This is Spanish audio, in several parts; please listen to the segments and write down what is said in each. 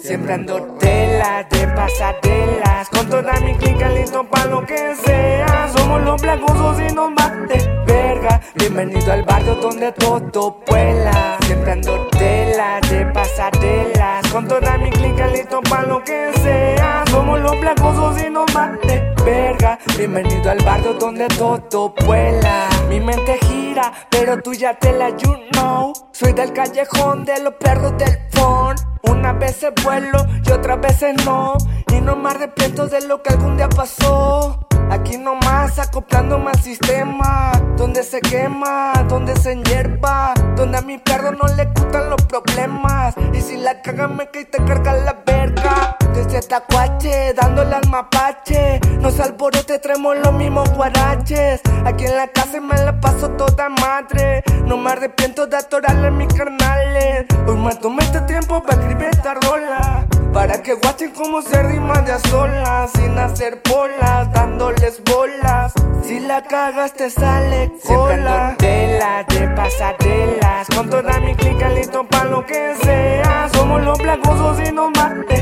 Siempre ando tela de pasadelas. Con toda mi clica listo pa' lo que sea. Somos los blancos y nos mate verga. Bienvenido al barrio donde todo vuela. Siempre ando tela de pasadelas. Con toda mi clica listo pa' lo que sea. Somos los blancos y nos mate verga. Bienvenido al barrio donde todo vuela. Mi mente gira, pero tú ya te la you know. Soy del callejón de los perros del phone. Una vez vuelo y otras veces no. Y no me arrepiento de lo que algún día pasó. Aquí nomás acoplándome al sistema. Donde se quema, donde se hierba. Donde a mi perro no le gustan los problemas. Y si la cagan me cae te carga la Tacuache, dándole al mapache. Nos alborote, traemos los mismos guaraches. Aquí en la casa me la paso toda madre. No me arrepiento de atorarle mis carnales. Hoy me tomé este tiempo para escribir esta rola. Para que guachen como se rima de a solas. Sin hacer bolas, dándoles bolas. Si la cagas te sale cola. tela de pasadelas. Con toda mi clica listo pa' lo que sea. Somos los blancos y nos mate verga.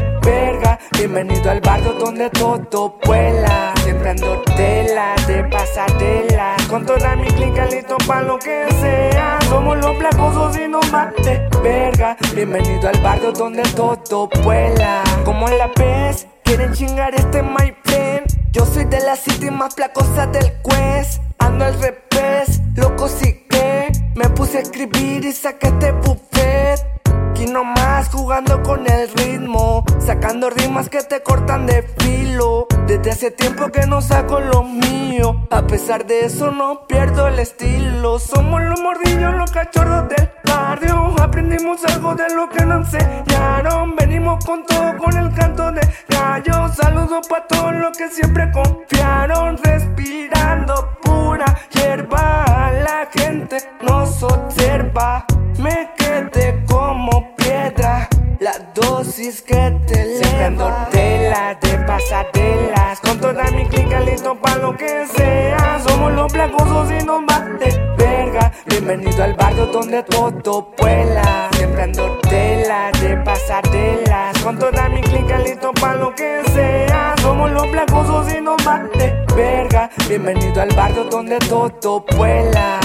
Bienvenido al barrio donde todo vuela. Siempre ando tela de pasadelas. Con toda mi clica listo pa' lo que sea. Somos los blancos y nos mate verga. Bienvenido al barrio donde todo vuela. Como la pez, quieren chingar este my friend. Yo soy de la city más placosa del quest. Ando al revés, loco sí que me puse a escribir y saqué este buffet. Aquí nomás jugando con el ritmo, sacando rimas que te cortan de filo. Desde hace tiempo que no saco lo mío, a pesar de eso no pierdo el estilo. Somos los mordillos, los cachorros del barrio. Aprendimos algo de lo que nos enseñaron. Venimos con todo, con el canto de gallo. Saludos para todos los que siempre confiaron. Respirando pura hierba, la gente nos observa. Me quedé como piedra. La dosis que te Siempre ando tela de pasadelas. Con toda mi clica listo pa' lo que sea. Somos los blancos y nos mate verga. Bienvenido al barrio donde todo vuela. Siempre ando tela de pasadelas. Con toda mi clica listo pa' lo que sea. Somos los blancos y nos mate verga. Bienvenido al barrio donde todo vuela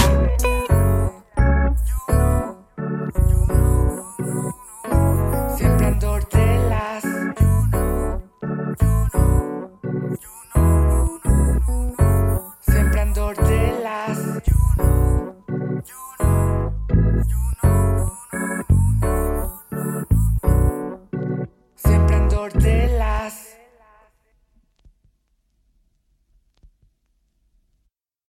gracias.